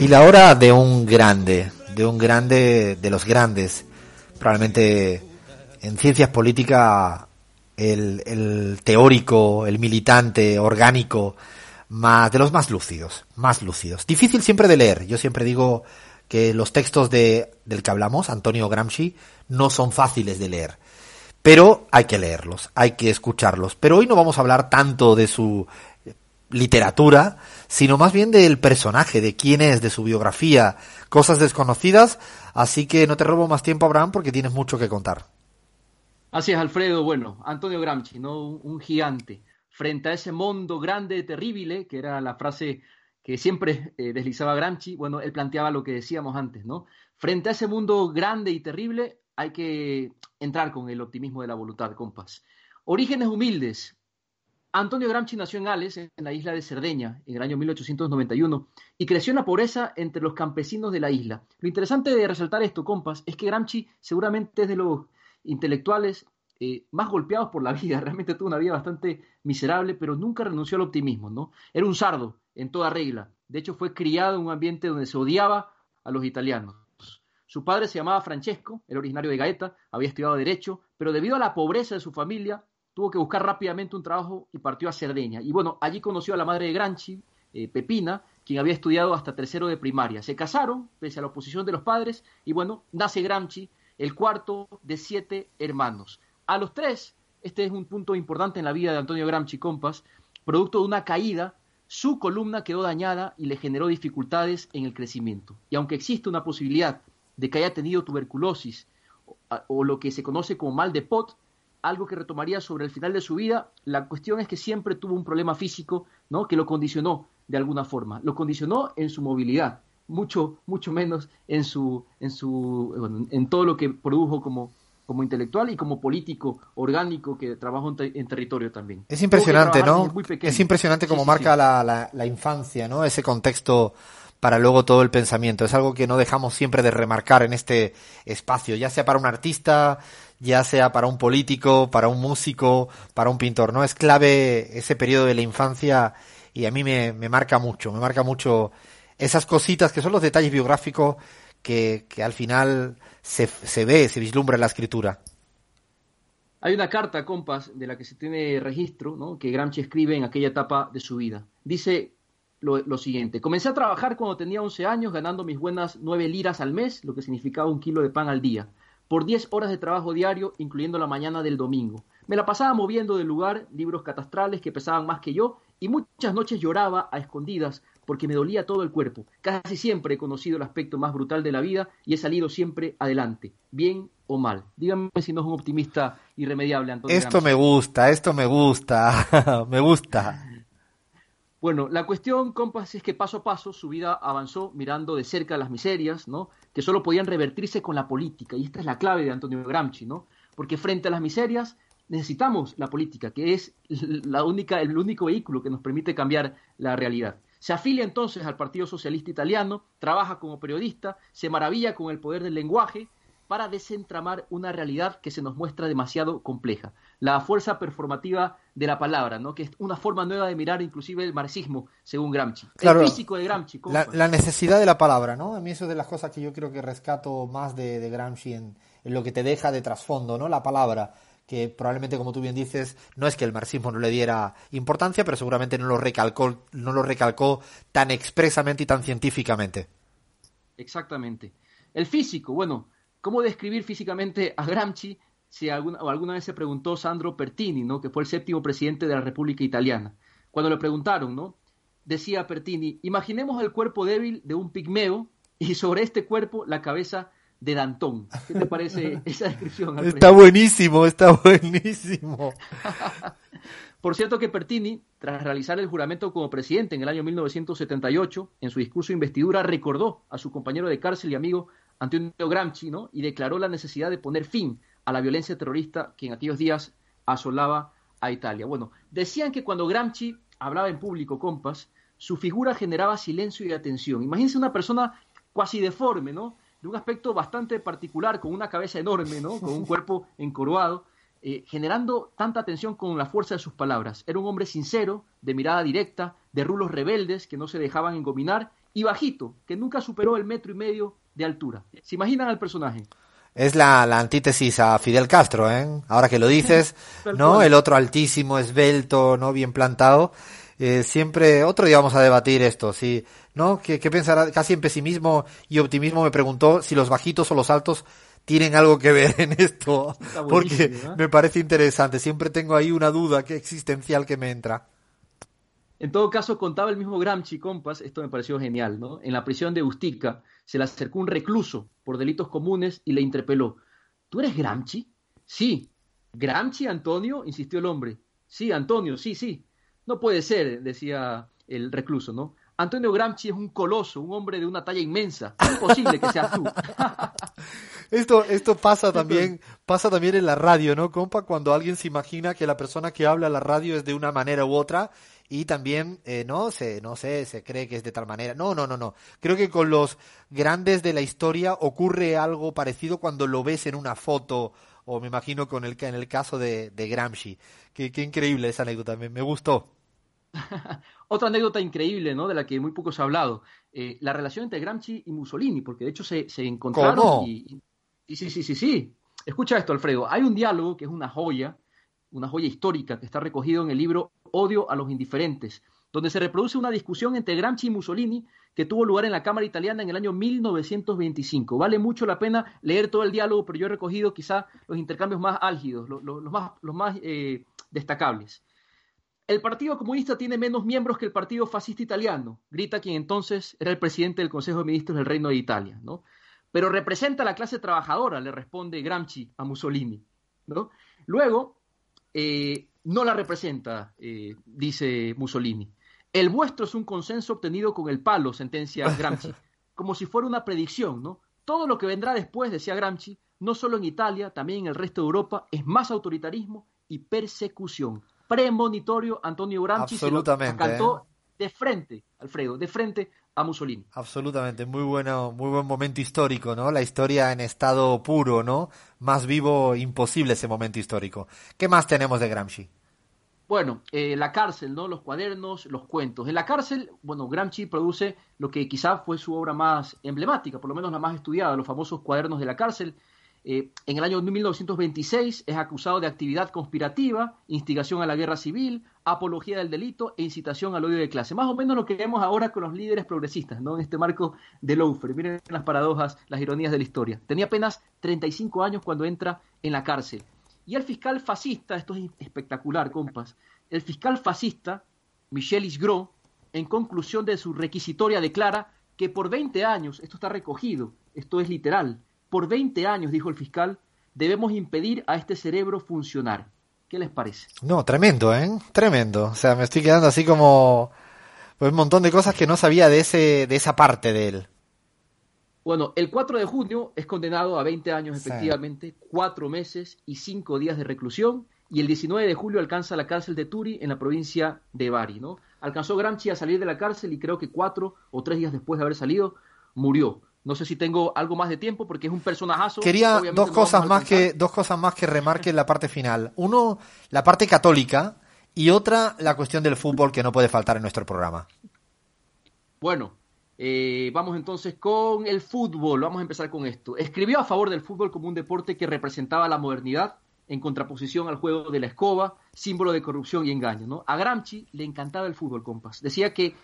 Y la hora de un grande, de un grande de los grandes, probablemente en ciencias políticas el, teórico, el militante, orgánico, más de los más lúcidos, más lúcidos. Difícil siempre de leer. Yo siempre digo que los textos de, del que hablamos, Antonio Gramsci, no son fáciles de leer. Pero hay que leerlos, hay que escucharlos. Pero hoy no vamos a hablar tanto de su literatura, sino más bien del personaje, de quién es, de su biografía, cosas desconocidas. Así que no te robo más tiempo, Abraham, porque tienes mucho que contar. Así es, Alfredo. Bueno, Antonio Gramsci, ¿no? Un gigante. Frente a ese mundo grande, terrible, que era la frase que siempre eh, deslizaba Gramsci, bueno, él planteaba lo que decíamos antes, ¿no? Frente a ese mundo grande y terrible, hay que entrar con el optimismo de la voluntad, compas. Orígenes humildes. Antonio Gramsci nació en Ales, en la isla de Cerdeña, en el año 1891, y creció en la pobreza entre los campesinos de la isla. Lo interesante de resaltar esto, compas, es que Gramsci seguramente es de los intelectuales eh, más golpeados por la vida. Realmente tuvo una vida bastante miserable, pero nunca renunció al optimismo, ¿no? Era un sardo, en toda regla. De hecho, fue criado en un ambiente donde se odiaba a los italianos. Su padre se llamaba Francesco, era originario de Gaeta, había estudiado Derecho, pero debido a la pobreza de su familia, tuvo que buscar rápidamente un trabajo y partió a Cerdeña. Y bueno, allí conoció a la madre de Granchi, eh, Pepina, quien había estudiado hasta tercero de primaria. Se casaron, pese a la oposición de los padres, y bueno, nace Gramsci, el cuarto de siete hermanos. A los tres, este es un punto importante en la vida de Antonio Gramsci, compas, producto de una caída, su columna quedó dañada y le generó dificultades en el crecimiento. Y aunque existe una posibilidad de que haya tenido tuberculosis o, lo que se conoce como mal de Pot, algo que retomaría sobre el final de su vida, la cuestión es que siempre tuvo un problema físico, ¿no? que lo condicionó de alguna forma, lo condicionó en su movilidad, mucho mucho menos en su en su en todo lo que produjo como como intelectual y como político orgánico que trabajó en, territorio también. Es impresionante, ¿no? Es impresionante como marca La, la, la, infancia, ¿no? Ese contexto para luego todo el pensamiento. Es algo que no dejamos siempre de remarcar en este espacio, ya sea para un artista, ya sea para un político, para un músico, para un pintor. No es clave ese periodo de la infancia y a mí me, marca mucho, me marca mucho esas cositas que son los detalles biográficos que, al final se, ve, se vislumbra en la escritura. Hay una carta, compas, de la que se tiene registro, ¿no? que Gramsci escribe en aquella etapa de su vida. Dice, lo, siguiente. Comencé a trabajar cuando tenía 11 años, ganando mis buenas 9 liras al mes, lo que significaba un kilo de pan al día, por 10 horas de trabajo diario, incluyendo la mañana del domingo. Me la pasaba moviendo del lugar libros catastrales que pesaban más que yo y muchas noches lloraba a escondidas porque me dolía todo el cuerpo. Casi siempre he conocido el aspecto más brutal de la vida y he salido siempre adelante, bien o mal. Díganme si no es un optimista irremediable, Antonio. Esto me gusta, esto me gusta, me gusta. Bueno, la cuestión, compas, es que paso a paso su vida avanzó mirando de cerca las miserias, ¿no? Que solo podían revertirse con la política. Y esta es la clave de Antonio Gramsci, ¿no? Porque frente a las miserias necesitamos la política, que es la única, el único vehículo que nos permite cambiar la realidad. Se afilia entonces al Partido Socialista Italiano, trabaja como periodista, se maravilla con el poder del lenguaje para desentramar una realidad que se nos muestra demasiado compleja. La fuerza performativa de la palabra, ¿no? que es una forma nueva de mirar inclusive el marxismo, según Gramsci. Claro, el físico de Gramsci. La, necesidad de la palabra, ¿no? A mí eso es de las cosas que yo creo que rescato más de, Gramsci en, lo que te deja de trasfondo, ¿no? La palabra que probablemente, como tú bien dices, no es que el marxismo no le diera importancia, pero seguramente no lo recalcó, no lo recalcó tan expresamente y tan científicamente. Exactamente. El físico, bueno, ¿Cómo describir físicamente a Gramsci? Si alguna, o alguna vez se preguntó Sandro Pertini, ¿no? que fue el séptimo presidente de la República Italiana. Cuando le preguntaron, ¿no? decía Pertini, imaginemos el cuerpo débil de un pigmeo y sobre este cuerpo la cabeza de Dantón. ¿Qué te parece esa descripción? Está buenísimo, está buenísimo. Por cierto que Pertini, tras realizar el juramento como presidente en el año 1978, en su discurso de investidura recordó a su compañero de cárcel y amigo Antonio Gramsci, ¿no? Y declaró la necesidad de poner fin a la violencia terrorista que en aquellos días asolaba a Italia. Bueno, decían que cuando Gramsci hablaba en público, compas, su figura generaba silencio y atención. Imagínense una persona cuasi deforme, ¿no? De un aspecto bastante particular, con una cabeza enorme, ¿no? Con un cuerpo encorvado eh, generando tanta atención con la fuerza de sus palabras. Era un hombre sincero, de mirada directa, de rulos rebeldes que no se dejaban engominar y bajito, que nunca superó el metro y medio de altura. ¿Se imaginan al personaje? Es la, la antítesis a Fidel Castro, ¿eh? Ahora que lo dices, ¿no? El otro altísimo, esbelto, ¿no? Bien plantado. Eh, siempre, otro día vamos a debatir esto, sí, ¿no? ¿Qué, qué pensará? Casi en pesimismo y optimismo me preguntó si los bajitos o los altos tienen algo que ver en esto, porque ¿eh? me parece interesante. Siempre tengo ahí una duda que existencial que me entra. En todo caso, contaba el mismo Gramsci, compas, esto me pareció genial, ¿no? En la prisión de Ustica se le acercó un recluso por delitos comunes y le interpeló. ¿Tú eres Gramsci? Sí. ¿Gramsci, Antonio? insistió el hombre. Sí, Antonio, sí, sí. No puede ser, decía el recluso, ¿no? Antonio Gramsci es un coloso, un hombre de una talla inmensa. Es imposible que seas tú. esto, esto pasa también, pasa también en la radio, ¿no, compa? Cuando alguien se imagina que la persona que habla en la radio es de una manera u otra y también, eh, no sé, no sé, se cree que es de tal manera. No, no, no, no. Creo que con los grandes de la historia ocurre algo parecido cuando lo ves en una foto o me imagino con el, en el caso de, de Gramsci. Qué, qué increíble esa anécdota, me, me gustó. Otra anécdota increíble, ¿no? De la que muy poco se ha hablado. Eh, la relación entre Gramsci y Mussolini, porque de hecho se, se encontraron y, y, sí, sí, sí, sí. Escucha esto, Alfredo. Hay un diálogo que es una joya, una joya histórica que está recogido en el libro Odio a los indiferentes, donde se reproduce una discusión entre Gramsci y Mussolini que tuvo lugar en la Cámara Italiana en el año 1925. Vale mucho la pena leer todo el diálogo, pero yo he recogido quizá los intercambios más álgidos, los, más eh, destacables. El Partido Comunista tiene menos miembros que el Partido Fascista Italiano, grita quien entonces era el presidente del Consejo de Ministros del Reino de Italia, ¿no? Pero representa a la clase trabajadora, le responde Gramsci a Mussolini, ¿no? Luego, eh, no la representa, eh, dice Mussolini. El vuestro es un consenso obtenido con el palo, sentencia Gramsci, como si fuera una predicción, ¿no? Todo lo que vendrá después, decía Gramsci, no solo en Italia, también en el resto de Europa, es más autoritarismo y persecución premonitorio Antonio Gramsci se cantó ¿eh? de frente, Alfredo, de frente a Mussolini. Absolutamente, muy bueno, muy buen momento histórico, ¿no? La historia en estado puro, ¿no? Más vivo imposible ese momento histórico. ¿Qué más tenemos de Gramsci? Bueno, eh, la cárcel, ¿no? Los cuadernos, los cuentos. En la cárcel, bueno, Gramsci produce lo que quizá fue su obra más emblemática, por lo menos la más estudiada, los famosos cuadernos de la cárcel, eh, en el año 1926 es acusado de actividad conspirativa, instigación a la guerra civil, apología del delito e incitación al odio de clase. Más o menos lo que vemos ahora con los líderes progresistas, ¿no? En este marco de Loafer. Miren las paradojas, las ironías de la historia. Tenía apenas 35 años cuando entra en la cárcel. Y el fiscal fascista, esto es espectacular, compas, el fiscal fascista, Michel Isgros, en conclusión de su requisitoria declara que por 20 años, esto está recogido, esto es literal, por 20 años, dijo el fiscal, debemos impedir a este cerebro funcionar. ¿Qué les parece? No, tremendo, ¿eh? Tremendo. O sea, me estoy quedando así como pues un montón de cosas que no sabía de ese de esa parte de él. Bueno, el 4 de junio es condenado a 20 años efectivamente, cuatro meses y cinco días de reclusión, y el 19 de julio alcanza la cárcel de Turi en la provincia de Bari, ¿no? Alcanzó Gramsci a salir de la cárcel y creo que cuatro o tres días después de haber salido murió. No sé si tengo algo más de tiempo porque es un personajazo. Quería dos cosas más que dos cosas más que remarque en la parte final. Uno, la parte católica y otra, la cuestión del fútbol que no puede faltar en nuestro programa. Bueno, eh, vamos entonces con el fútbol. Vamos a empezar con esto. Escribió a favor del fútbol como un deporte que representaba la modernidad en contraposición al juego de la escoba, símbolo de corrupción y engaño. ¿no? A Gramsci le encantaba el fútbol, compas. Decía que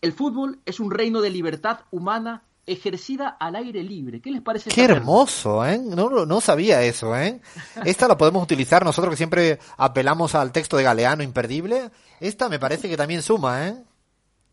el fútbol es un reino de libertad humana ejercida al aire libre. ¿Qué les parece? Qué hermoso, ¿eh? No, no sabía eso, ¿eh? Esta la podemos utilizar nosotros que siempre apelamos al texto de Galeano imperdible. Esta me parece que también suma, ¿eh?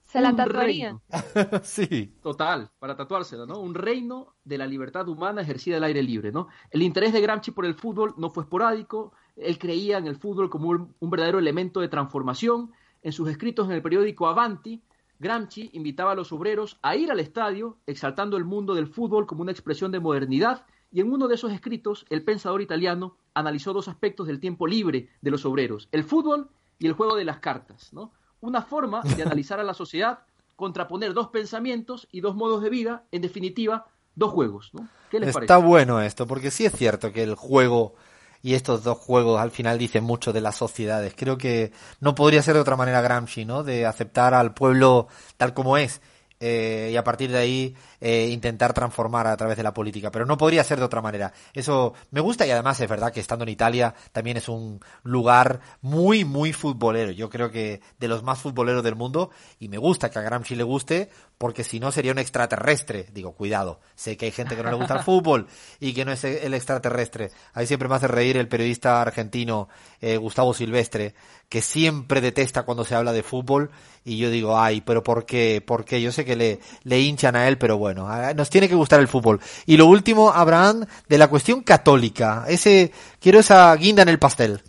Se la tatuaría. sí. Total, para tatuársela, ¿no? Un reino de la libertad humana ejercida al aire libre, ¿no? El interés de Gramsci por el fútbol no fue esporádico, Él creía en el fútbol como un, un verdadero elemento de transformación. En sus escritos en el periódico Avanti, Gramsci invitaba a los obreros a ir al estadio, exaltando el mundo del fútbol como una expresión de modernidad, y en uno de esos escritos, el pensador italiano analizó dos aspectos del tiempo libre de los obreros, el fútbol y el juego de las cartas, ¿no? Una forma de analizar a la sociedad, contraponer dos pensamientos y dos modos de vida, en definitiva, dos juegos, ¿no? ¿Qué les Está bueno esto, porque sí es cierto que el juego y estos dos juegos al final dicen mucho de las sociedades. Creo que no podría ser de otra manera Gramsci, ¿no? De aceptar al pueblo tal como es eh, y a partir de ahí eh, intentar transformar a través de la política. Pero no podría ser de otra manera. Eso me gusta y además es verdad que estando en Italia también es un lugar muy, muy futbolero. Yo creo que de los más futboleros del mundo y me gusta que a Gramsci le guste porque si no sería un extraterrestre. Digo, cuidado, sé que hay gente que no le gusta el fútbol y que no es el extraterrestre. Ahí siempre me hace reír el periodista argentino eh, Gustavo Silvestre, que siempre detesta cuando se habla de fútbol y yo digo, ay, pero ¿por qué? ¿Por qué? Yo sé que le, le hinchan a él, pero bueno, nos tiene que gustar el fútbol. Y lo último, Abraham, de la cuestión católica. Ese, quiero esa guinda en el pastel.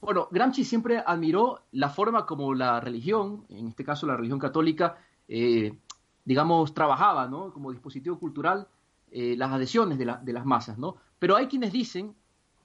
Bueno, Gramsci siempre admiró la forma como la religión, en este caso la religión católica, eh, digamos, trabajaba, ¿no? Como dispositivo cultural, eh, las adhesiones de, de las masas, ¿no? Pero hay quienes dicen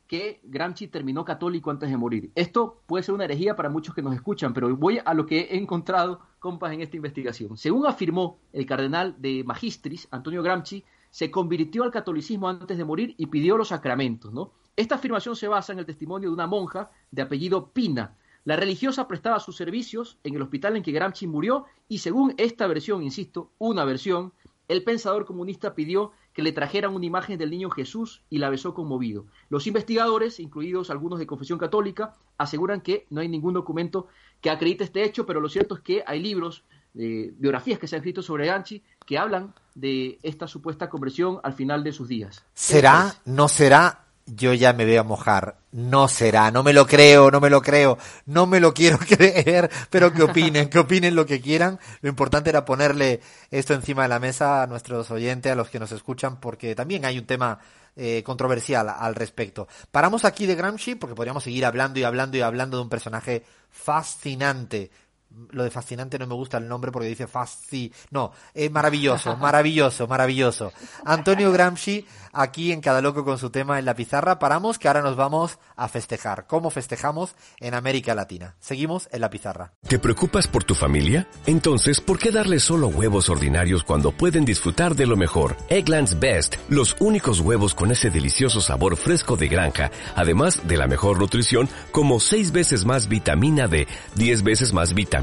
que Gramsci terminó católico antes de morir. Esto puede ser una herejía para muchos que nos escuchan, pero voy a lo que he encontrado, compas, en esta investigación. Según afirmó el cardenal de Magistris, Antonio Gramsci, se convirtió al catolicismo antes de morir y pidió los sacramentos, ¿no? Esta afirmación se basa en el testimonio de una monja de apellido Pina. La religiosa prestaba sus servicios en el hospital en que Gramsci murió y según esta versión, insisto, una versión, el pensador comunista pidió que le trajeran una imagen del niño Jesús y la besó conmovido. Los investigadores, incluidos algunos de confesión católica, aseguran que no hay ningún documento que acredite este hecho, pero lo cierto es que hay libros, eh, biografías que se han escrito sobre Ganchi que hablan de esta supuesta conversión al final de sus días. ¿Será, no será yo ya me voy a mojar. No será, no me lo creo, no me lo creo, no me lo quiero creer, pero que opinen, que opinen lo que quieran. Lo importante era ponerle esto encima de la mesa a nuestros oyentes, a los que nos escuchan, porque también hay un tema eh, controversial al respecto. Paramos aquí de Gramsci porque podríamos seguir hablando y hablando y hablando de un personaje fascinante, lo de fascinante no me gusta el nombre porque dice fasci. No, es maravilloso, maravilloso, maravilloso. Antonio Gramsci, aquí en Cada Loco con su tema en la pizarra. Paramos que ahora nos vamos a festejar. ¿Cómo festejamos en América Latina? Seguimos en la pizarra. ¿Te preocupas por tu familia? Entonces, ¿por qué darles solo huevos ordinarios cuando pueden disfrutar de lo mejor? Eggland's Best, los únicos huevos con ese delicioso sabor fresco de granja, además de la mejor nutrición, como 6 veces más vitamina D, 10 veces más vitamina